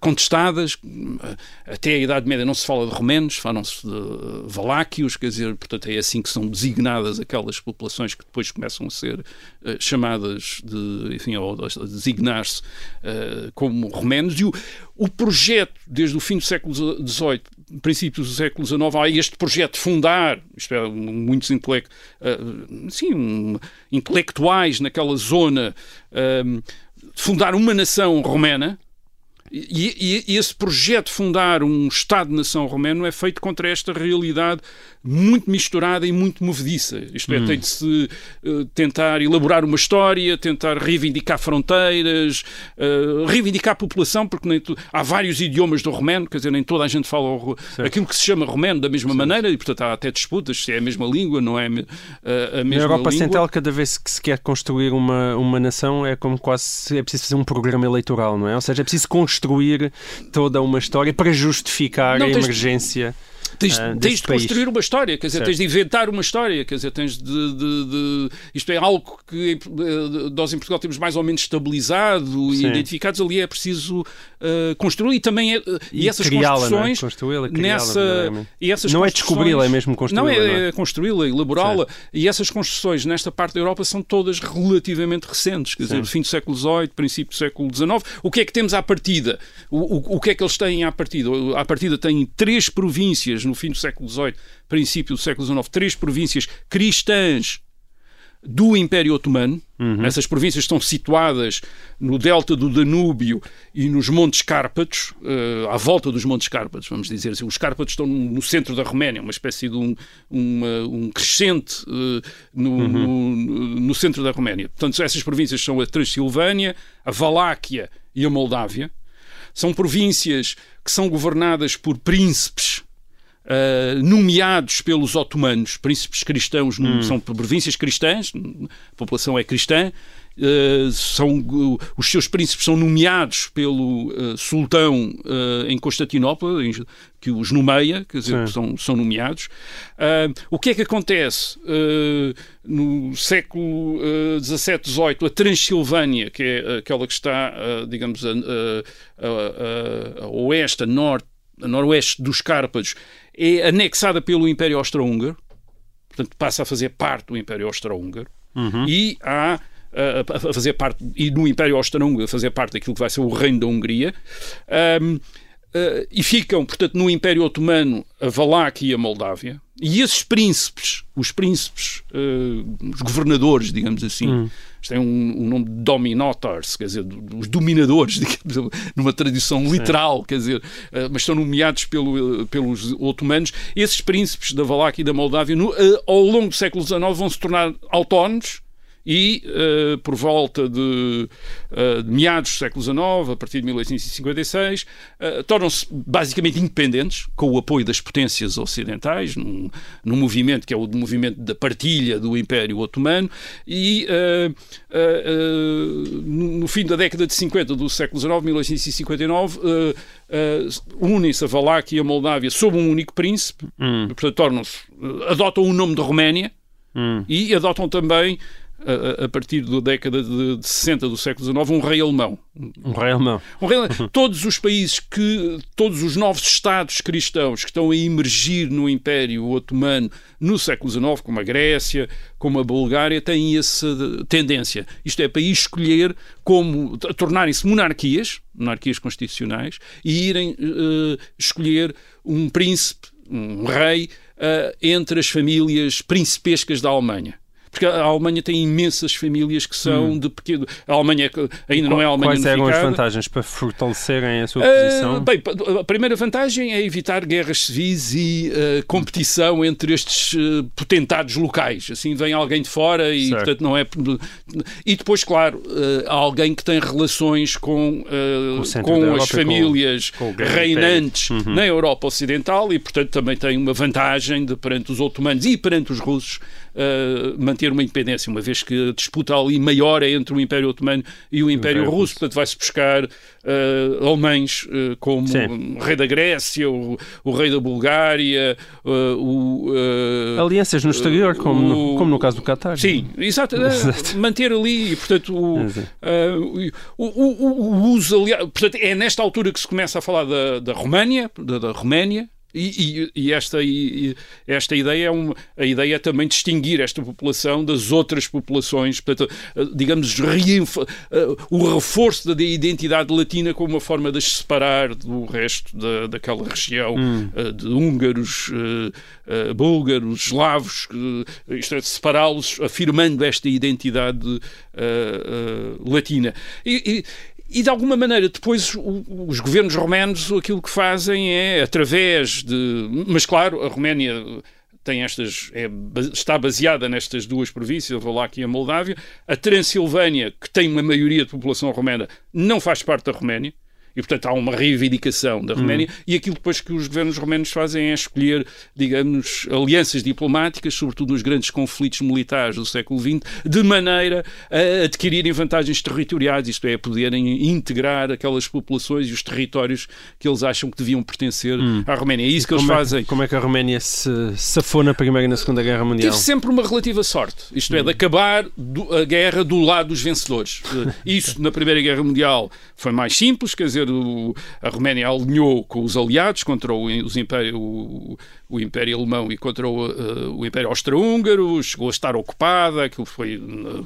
contestadas. Até a Idade Média não se fala de romenos, falam-se de valáquios, quer dizer, portanto é assim que são designadas aquelas populações que depois começam a ser uh, chamadas de, enfim, a designar-se uh, como romenos. E o, o projeto, desde o fim do século XVIII, princípios do século XIX, há este projeto de fundar, isto é, muitos intele uh, sim, um, intelectuais naquela zona, fundar uma nação romena, e, e, e, esse projeto de fundar um Estado-nação romeno é feito contra esta realidade muito misturada e muito movediça. Isto é, hum. tem de se uh, tentar elaborar uma história, tentar reivindicar fronteiras, uh, reivindicar a população, porque tu, há vários idiomas do romeno, quer dizer, nem toda a gente fala o, aquilo que se chama romeno da mesma maneira, e portanto há até disputas se é a mesma língua, não é a, mesma Na Europa língua. Central, cada vez que se quer construir uma, uma nação, é como quase é preciso fazer um programa eleitoral, não é? Ou seja, é preciso construir toda uma história para justificar não, a emergência. Tens, uh, tens de país. construir uma história, quer dizer, certo. tens de inventar uma história, quer dizer, tens de, de, de, Isto é algo que nós em Portugal temos mais ou menos estabilizado Sim. e identificados, ali é preciso uh, construir e também é, e, e essas Não construções. é? Construí-la, nessa, e essas não é descobri-la, é mesmo construí-la. Não é, não é? é construí-la, elaborá-la. E essas construções nesta parte da Europa são todas relativamente recentes, quer dizer, do fim do século XVIII, princípio do século XIX. O que é que temos à partida? O, o, o que é que eles têm à partida? À partida têm três províncias no fim do século XVIII, princípio do século XIX, três províncias cristãs do Império Otomano. Uhum. Essas províncias estão situadas no delta do Danúbio e nos Montes Cárpatos, uh, à volta dos Montes Cárpatos, vamos dizer assim. Os Cárpatos estão no centro da Roménia, uma espécie de um, uma, um crescente uh, no, uhum. no, no, centro da Roménia. Portanto, essas províncias são a Transilvânia, a Valáquia e a Moldávia. São províncias que são governadas por príncipes uh, nomeados pelos otomanos, príncipes cristãos, hum. são províncias cristãs, a população é cristã, Uh, são, uh, os seus príncipes são nomeados pelo uh, sultão em Constantinopla, em, que os nomeia, quer dizer, são, são nomeados. o que é que acontece? no século XVII, XVIII, a Transilvânia, que é aquela que está, digamos, a, a, a, a oeste, a norte, a noroeste dos Cárpados, é anexada pelo Império Austro-Húngaro, portanto passa a fazer parte do Império Austro-Húngaro, uhum. e há a fazer parte, e no Império Austro-Húngaro a fazer parte daquilo que vai ser o Reino da Hungria. Um, Uh, e ficam, portanto, no Império Otomano a Valáquia e a Moldávia. E esses príncipes, os príncipes, uh, os governadores, digamos assim, hum. Têm um, um, nome de dominators, quer dizer, os dominadores, digamos, numa tradição literal, Sim. quer dizer, uh, mas são nomeados pelo, pelos otomanos. Esses príncipes da Valáquia e da Moldávia, no, ao longo do século XIX, vão se tornar autónomos e uh, por volta de, uh, de, meados do século XIX, a partir de 1856, uh, tornam-se basicamente independentes, com o apoio das potências ocidentais, num, num, movimento que é o movimento da partilha do Império Otomano, e no fim da década de 50 do século XIX, 1859, unem-se a Valáquia e a Moldávia sob um único príncipe, hum. portanto tornam-se, adotam o nome de Roménia, hum. e adotam também a, a, partir da década de, de 60 do século XIX, um rei alemão. Um rei alemão. Um rei, todos os países que, todos os novos Estados cristãos que estão a emergir no Império Otomano no século XIX, como a Grécia, como a Bulgária, têm essa tendência. Isto é, para escolher como, tornarem-se monarquias, monarquias constitucionais, e irem uh, escolher um príncipe, um rei, uh, entre as famílias principescas da Alemanha porque a Alemanha tem imensas famílias que são hum. de pequeno. A Alemanha ainda não é a Alemanha Quais eram as vantagens para fortalecerem a sua posição? Uh, bem, a primeira vantagem é evitar guerras civis e uh, competição entre estes uh, potentados locais. Assim vem alguém de fora e, certo. portanto, não é. E depois, claro, há alguém que tem relações com, com, com as famílias com, com reinantes uhum. na Europa Ocidental e, portanto, também tem uma vantagem de, perante os otomanos e perante os russos uh, manter uma independência, uma vez que a disputa ali maior é entre o Império Otomano e o Império, Império Russo, portanto vai-se buscar uh, alemães uh, como Sim. o rei da Grécia, o, o rei da Bulgária, o... Alianças no exterior, como, o, no, como no caso do Qatar. Sim, exato. manter ali, portanto, o, o, uso, portanto, é nesta altura que se começa a falar da, da Roménia, da, da Roménia, e, e, e, esta, e, esta ideia é uma, a ideia é também distinguir esta população das outras populações, portanto, eh, digamos, eh, o reforço da identidade latina como uma forma de as separar do resto da, daquela região hum. Eh, de húngaros, búlgaros, eslavos, isto é, separá-los afirmando esta identidade latina. e, e de alguma maneira, depois os governos romanos aquilo que fazem é através de. Mas claro, a Roménia tem estas, é, está baseada nestas duas províncias, a Valáquia e a Moldávia. A Transilvânia, que tem uma maioria de população romena, não faz parte da Roménia e, portanto, há uma reivindicação da Roménia. Hum. E aquilo depois que os governos romenos fazem é escolher, digamos, alianças diplomáticas, sobretudo nos grandes conflitos militares do século XX, de maneira a adquirirem vantagens territoriais, isto é, a poderem integrar aquelas populações e os territórios que eles acham que deviam pertencer hum. à Roménia. É isso que como eles fazem. É, como é que a Roménia se safou na Primeira e na Segunda Guerra Mundial? Teve sempre uma relativa sorte, isto é, de acabar a guerra do lado dos vencedores. Isso, na Primeira Guerra Mundial, foi mais simples, quer dizer, o, a Roménia alinhou com os aliados contra o, os império, o, o Império Alemão e contra o, uh, o Império Austro-Húngaro, chegou a estar ocupada, aquilo foi,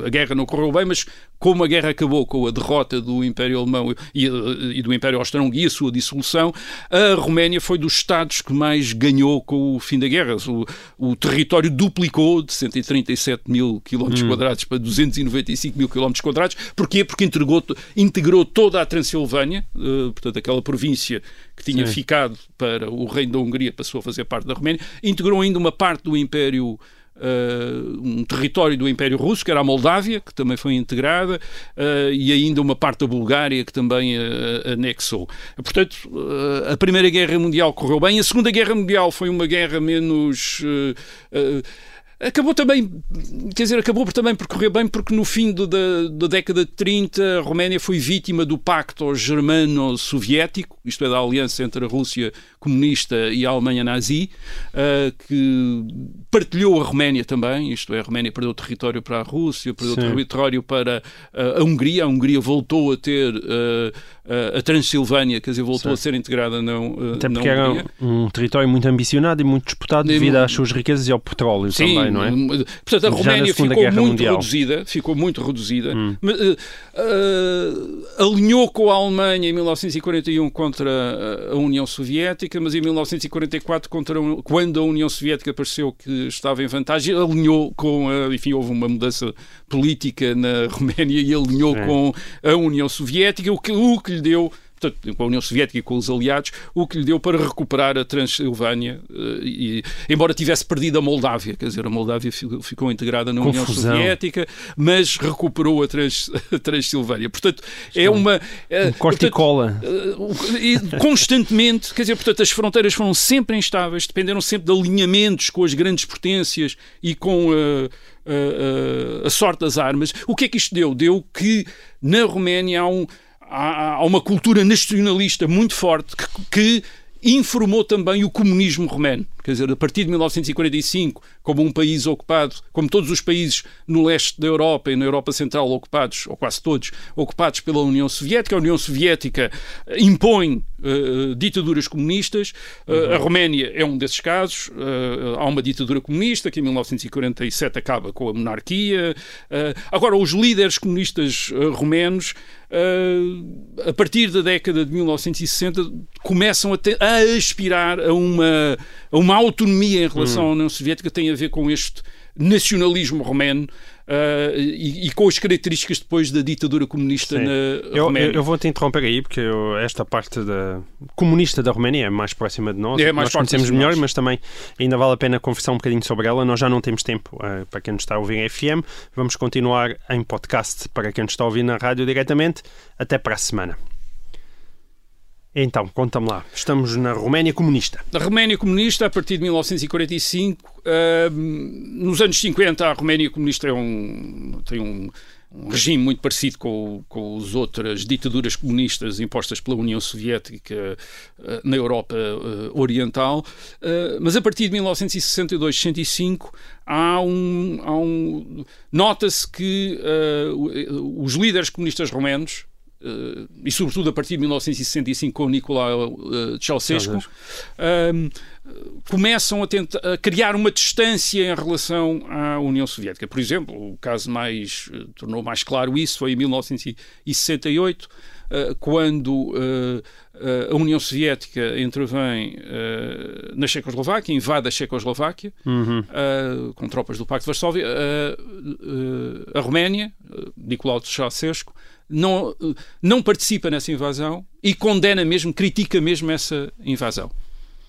a guerra não correu bem, mas como a guerra acabou com a derrota do Império Alemão e, uh, e do Império Austro-Húngaro e a sua dissolução, a Roménia foi dos Estados que mais ganhou com o fim da guerra. O, o território duplicou de 137 mil quilómetros hum. quadrados para 295 mil quilómetros quadrados. Porquê? Porque integrou, integrou toda a Transilvânia, uh, portanto, aquela província que tinha Sim. ficado para o reino da Hungria, passou a fazer parte da Roménia, integrou ainda uma parte do Império uh, um território do Império Russo, que era a Moldávia, que também foi integrada, uh, e ainda uma parte da Bulgária, que também anexou. Portanto, a Primeira Guerra Mundial correu bem, a Segunda Guerra Mundial foi uma guerra menos Acabou também, quer dizer, acabou também por correr bem, porque no fim do, da, da, década de 30 a Roménia foi vítima do pacto germano-soviético, isto é, da aliança entre a Rússia comunista e a Alemanha nazi, uh, que partilhou a Roménia também, isto é, a Roménia perdeu território para a Rússia, perdeu Sim. território para uh, a Hungria, a Hungria voltou a ter uh, a Transilvânia, quer dizer, voltou Sim. a ser integrada na, Até porque era um, território muito ambicionado e muito disputado devido às suas riquezas e ao petróleo Sim, também, não é? Portanto, a Roménia ficou muito Mundial. reduzida, ficou muito reduzida, hum. alinhou com a Alemanha em 1941 contra a União Soviética, mas em 1944, contra, quando a União Soviética pareceu que estava em vantagem, alinhou com, a, enfim, houve uma mudança política na Roménia e alinhou é. com a União Soviética, o que, o que lhe deu portanto, com a União Soviética e com os aliados, o que lhe deu para recuperar a Transilvânia, eh, e, embora tivesse perdido a Moldávia, quer dizer, a Moldávia ficou integrada na Confusão. União Soviética, mas recuperou a, Trans, a Transilvânia. Portanto, é uma... É, um corticola. Portanto, constantemente, quer dizer, portanto, as fronteiras foram sempre instáveis, dependeram sempre de alinhamentos com as grandes potências e com... Uh, a, a, a sorte das armas. O que é que isto deu? Deu que na Roménia há um, há, uma cultura nacionalista muito forte que, que informou também o comunismo romeno. Quer dizer, a partir de 1945, como um país ocupado, como todos os países no leste da Europa e na Europa Central ocupados, ou quase todos, ocupados pela União Soviética, a União Soviética impõe uh, ditaduras comunistas. Uh, uhum. A Roménia é um desses casos. Uh, há uma ditadura comunista que em 1947 acaba com a monarquia. agora, os líderes comunistas romenos a partir da década de 1960, começam a, ter, a aspirar a uma, uma autonomia em relação hum. à União Soviética, tem a ver com este nacionalismo romeno uh, e, e, com as características depois da ditadura comunista Sim. na eu, Roménia. Eu, eu vou-te interromper aí, porque eu, esta parte da comunista da Roménia é mais próxima de nós. É mais nós conhecemos melhor, mas também ainda vale a pena conversar um bocadinho sobre ela. Nós já não temos tempo uh, para quem nos está a ouvir em FM. Vamos continuar em podcast para quem nos está a ouvir na rádio diretamente. Até para a semana. Então, conta-me lá. Estamos na Roménia comunista. Na Roménia comunista, a partir de 1945. Uh, nos anos 50, a Roménia comunista é um, tem um, um regime muito parecido com, com as outras ditaduras comunistas impostas pela União Soviética uh, na Europa uh, Oriental. Uh, mas a partir de 1962-65 há um, há um nota-se que os líderes comunistas romenos e sobretudo a partir de 1965 com Nicolau uh, Ceausescu, uh, começam a, tentar, a criar uma distância em relação à União Soviética. Por exemplo, o caso mais uh, tornou mais claro isso foi em 1968, quando a União Soviética intervém na Checoslováquia, invade a Checoslováquia uhum. com tropas do Pacto de Varsóvia, a Roménia, Nicolau Ceausescu, não, não participa nessa invasão e condena mesmo, critica mesmo essa invasão.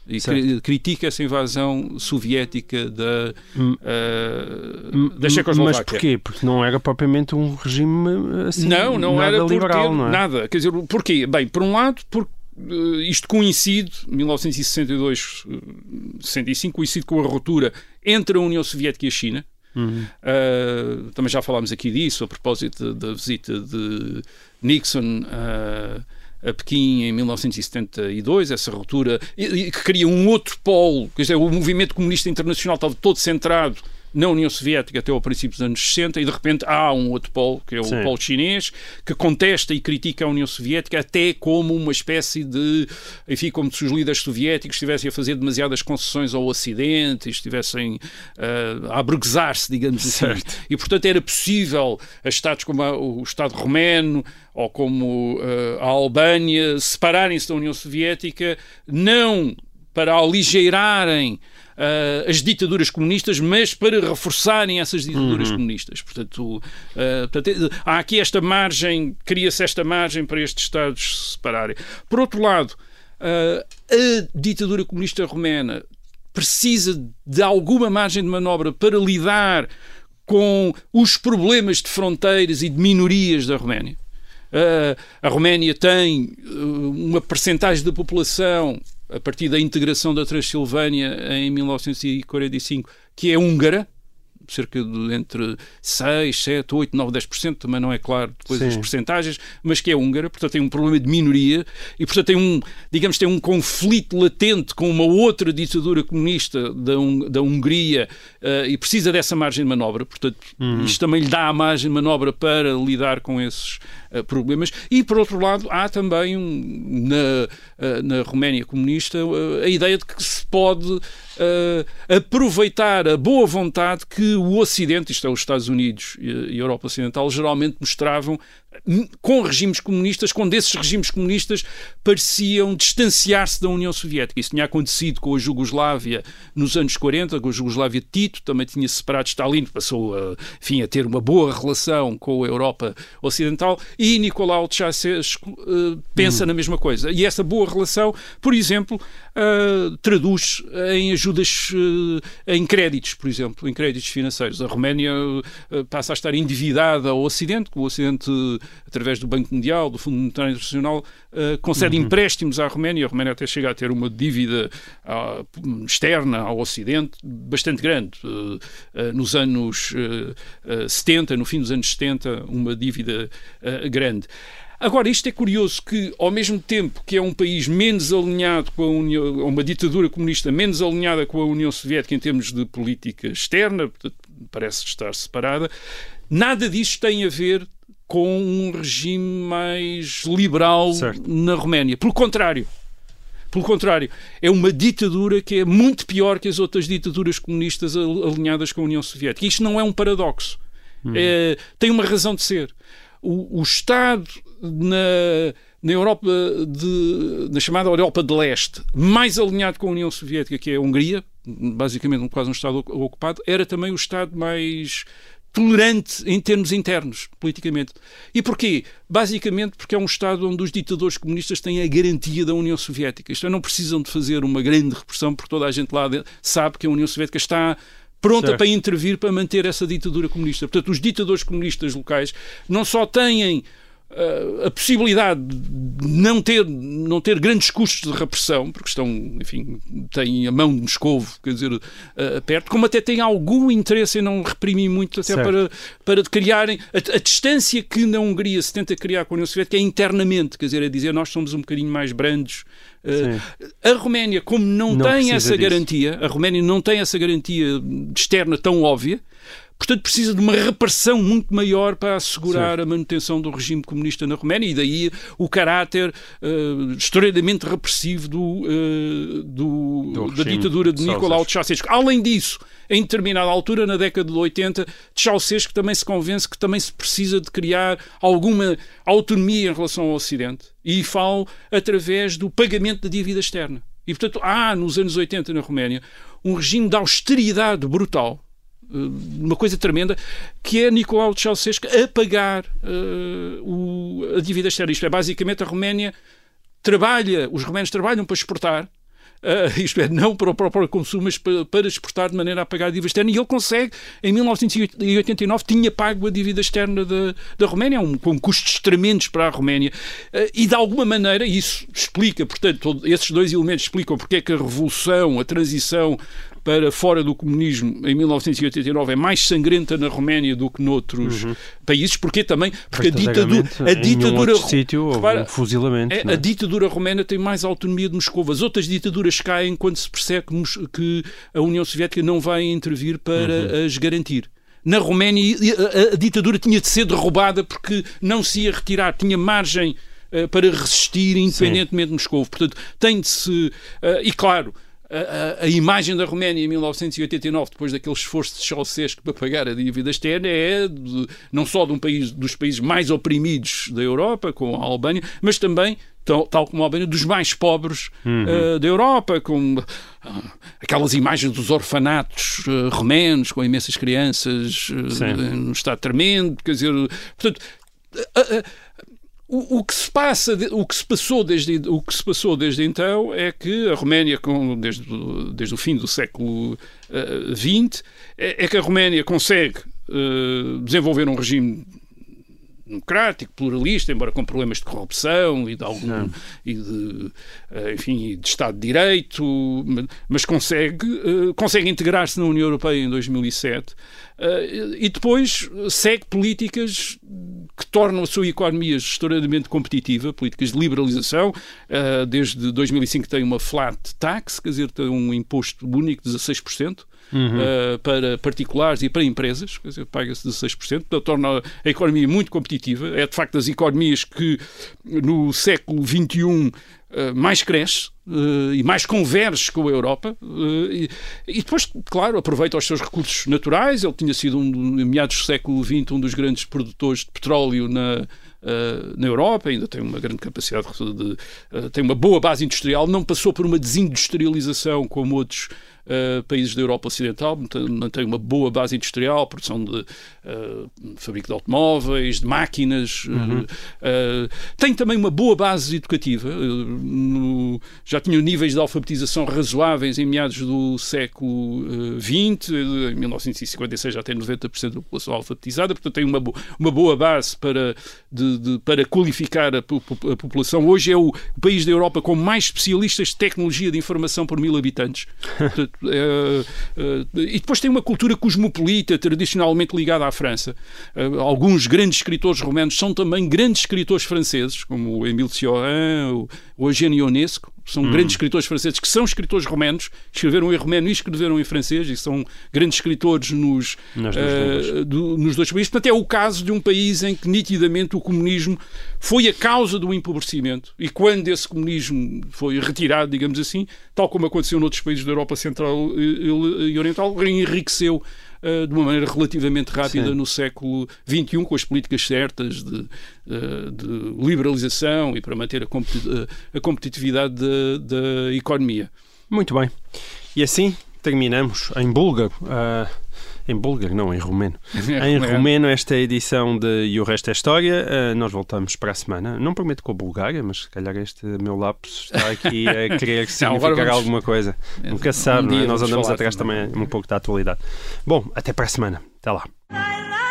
E certo. critica essa invasão soviética da, uh, da Checoslováquia. Mas porquê? Porque não era propriamente um regime assim, não, não nada era liberal, não é? Nada. Quer dizer, porquê? Bem, por um lado, porque uh, isto coincide, 1962, 65, coincide com a ruptura entre a União Soviética e a China, Uhum. Uh, também já falámos aqui disso a propósito da visita de Nixon uh, a Pequim em 1972, essa ruptura, que cria um outro polo, quer dizer, o movimento comunista internacional estava todo centrado na União Soviética até ao princípio dos anos 60 e de repente há um outro polo, que é o Sim. polo chinês, que contesta e critica a União Soviética até como uma espécie de, enfim, como se os líderes soviéticos estivessem a fazer demasiadas concessões ao Ocidente e estivessem uh, a aburguesar-se, digamos assim. certo. assim. E portanto era possível a Estados como a, o Estado romeno ou como uh, a Albânia separarem-se da União Soviética não para aligeirarem uh, as ditaduras comunistas, mas para reforçarem essas ditaduras uhum. comunistas. Portanto, uh, portanto, há aqui esta margem, cria-se esta margem para estes Estados se separarem. Por outro lado, uh, a ditadura comunista romena precisa de alguma margem de manobra para lidar com os problemas de fronteiras e de minorias da Roménia. Uh, a Roménia tem uma percentagem da população, a partir da integração da Transilvânia em 1945, que é húngara, cerca de entre 6, 7, 8, 9, 10%, também não é claro depois Sim. as percentagens, mas que é húngara, portanto tem um problema de minoria e, portanto, tem um, digamos, tem um conflito latente com uma outra ditadura comunista da, da Hungria eh, e precisa dessa margem de manobra, portanto, isto também lhe dá a margem de manobra para lidar com esses eh, problemas. E, por outro lado, há também um, na, eh, na Roménia comunista a ideia de que se pode eh, aproveitar a boa vontade que o Ocidente, isto é, os Estados Unidos e a Europa Ocidental, geralmente mostravam com regimes comunistas, quando esses regimes comunistas pareciam distanciar-se da União Soviética. Isso tinha acontecido com a Jugoslávia nos anos 40, com a Jugoslávia de Tito, também tinha separado Stalin, passou a, enfim, a ter uma boa relação com a Europa Ocidental, e Nicolau Ceausescu eh, pensa na mesma coisa. E essa boa relação, por exemplo, eh, traduz em ajudas eh, em créditos, por exemplo, em créditos financeiros. A Roménia passa a estar endividada ao Ocidente, que o Ocidente, através do Banco Mundial, do Fundo Monetário Internacional, eh, concede empréstimos à Roménia. A Roménia até chega a ter uma dívida ah, externa ao Ocidente bastante grande. Eh, nos anos eh, eh, 70, no fim dos anos 70, uma dívida grande. Agora, isto é curioso que, ao mesmo tempo que é um país menos alinhado com a União, uma ditadura comunista menos alinhada com a União Soviética em termos de política externa, parece estar separada, nada disso tem a ver com um regime mais liberal Certo. na Roménia. Pelo contrário. Pelo contrário, é uma ditadura que é muito pior que as outras ditaduras comunistas al- alinhadas com a União Soviética. Isto não é um paradoxo. É, tem uma razão de ser. O, o Estado na, na Europa de, na chamada Europa de Leste, mais alinhado com a União Soviética, que é a Hungria, basicamente quase um Estado ocu- ocupado, era também o Estado mais tolerante em termos internos, politicamente. E porquê? Basicamente porque é um Estado onde os ditadores comunistas têm a garantia da União Soviética. Isto é, não precisam de fazer uma grande repressão, porque toda a gente lá sabe que a União Soviética está pronta Certo. para intervir para manter essa ditadura comunista. Portanto, os ditadores comunistas locais não só têm a possibilidade de não ter, não ter grandes custos de repressão, porque estão, enfim, têm a mão de Moscovo, quer dizer, ah, perto, como até têm algum interesse em não reprimir muito, até Certo. para, para criarem a, a distância que na Hungria se tenta criar com a União Soviética é internamente, quer dizer, é dizer nós somos um bocadinho mais brandos. Ah, a Roménia, como não, Não tem essa disso. garantia, a Roménia não tem essa garantia externa tão óbvia, portanto precisa de uma repressão muito maior para assegurar a manutenção do regime comunista na Roménia e daí o caráter extraordinariamente repressivo do, eh, do- Do da ditadura de de Nicolau Ceausescu. Além disso, em determinada altura, na década de 80, Ceausescu também se convence que também se precisa de criar alguma autonomia em relação ao Ocidente e fala através do pagamento da dívida externa. E, portanto, há nos anos 80 na Roménia um regime de austeridade brutal, uma coisa tremenda, que é Nicolau Ceausescu a pagar eh, o- a dívida externa. Isto é, basicamente, a Roménia trabalha, os roménios trabalham para exportar, Uh, isto é, não para o próprio consumo, mas para, para exportar de maneira a pagar a dívida externa. E ele consegue, em 1989, tinha pago a dívida externa da, da Roménia, um, com custos tremendos para a Roménia. Uh, e de alguma maneira, isso explica, portanto, todo- esses dois elementos explicam porque é que a revolução, a transição para fora do comunismo em 1989 é mais sangrenta na Roménia do que noutros países, porque também porque a ditadura, a Uhum. ditadura sítio houve um fuzilamento. é, é? a ditadura romena tem mais autonomia de Moscou. As outras ditaduras caem quando se percebe que a União Soviética não vai intervir para as garantir. Na Roménia, a, ditadura tinha de ser derrubada porque não se ia retirar, tinha margem eh, para resistir independentemente de Moscou. Portanto, tem de se. eh, e claro. A, a- a imagem da Roménia em 1989, depois daquele esforço de Ceausescu para pagar a dívida externa, é de- não só de um país, dos países mais oprimidos da Europa, com a Albânia, mas também, tal, tal como a Albânia, dos mais pobres eh, da Europa, com ah, aquelas imagens dos orfanatos eh, romenos, com imensas crianças Sim. num estado tremendo, quer dizer, portanto, o, que se passa, o que se passou desde o que se passou desde então é que a Roménia, com, desde, desde o fim do século XX, uh, é, é, que a Roménia consegue uh, desenvolver um regime democrático, pluralista, embora com problemas de corrupção e de algum e de, eh, enfim, de Estado de Direito, mas consegue, eh, consegue integrar-se na União Europeia em 2007 eh, e depois segue políticas que tornam a sua economia extraordinariamente competitiva, políticas de liberalização. Desde 2005 tem uma flat tax, quer dizer, tem um imposto único de 16% uhum. uh, para particulares e para empresas, paga-se 16%, portanto, torna a economia muito competitiva. É de facto das economias que no século XXI uh, eh, mais cresce uh, e mais converge com a Europa. E, e, depois, claro, aproveita os seus recursos naturais. Ele tinha sido, um, em meados do século XX, um dos grandes produtores de petróleo na, Uh, na Europa, ainda tem uma grande capacidade de. Uh, tem uma boa base industrial, não passou por uma desindustrialização como outros uh, países da Europa Ocidental, mantém uma boa base industrial, produção de uh, fabrico de automóveis, de máquinas, uhum. uh, tem também uma boa base educativa, no, já tinha níveis de alfabetização razoáveis em meados do século XX, em 1956 já tem 90% da população alfabetizada, portanto tem uma, uma boa base para, de, de, para qualificar a, a, população. Hoje é o, o país da Europa com mais especialistas de tecnologia de informação por mil habitantes. Uh, uh, e depois tem uma cultura cosmopolita, tradicionalmente ligada à França. Uh, alguns grandes escritores romanos são também grandes escritores franceses, como o Émile Cioran, o Eugène Ionesco, são hum. grandes escritores franceses que são escritores romanos, escreveram em romeno e escreveram em francês, e são grandes escritores nos, uh, do, nos dois países. Portanto, é o caso de um país em que nitidamente o comunismo foi a causa do empobrecimento. E quando esse comunismo foi retirado, digamos assim, tal como aconteceu noutros países da Europa Central e Oriental, enriqueceu uh, de uma maneira relativamente rápida Sim. no século XXI, com as políticas certas de, uh, de liberalização e para manter a, competi a competitividade da economia. Muito bem. E assim terminamos em búlgaro. Uh em búlgaro, não, em romeno. em romeno, esta edição de E o Resto é História. Uh, nós voltamos para a semana. Não prometo com a Bulgária, mas se calhar este meu lápis está aqui a querer significar vamos... alguma coisa. Nunca se sabe, um é? nós andamos atrás também um pouco da atualidade. Bom, até para a semana. Até lá.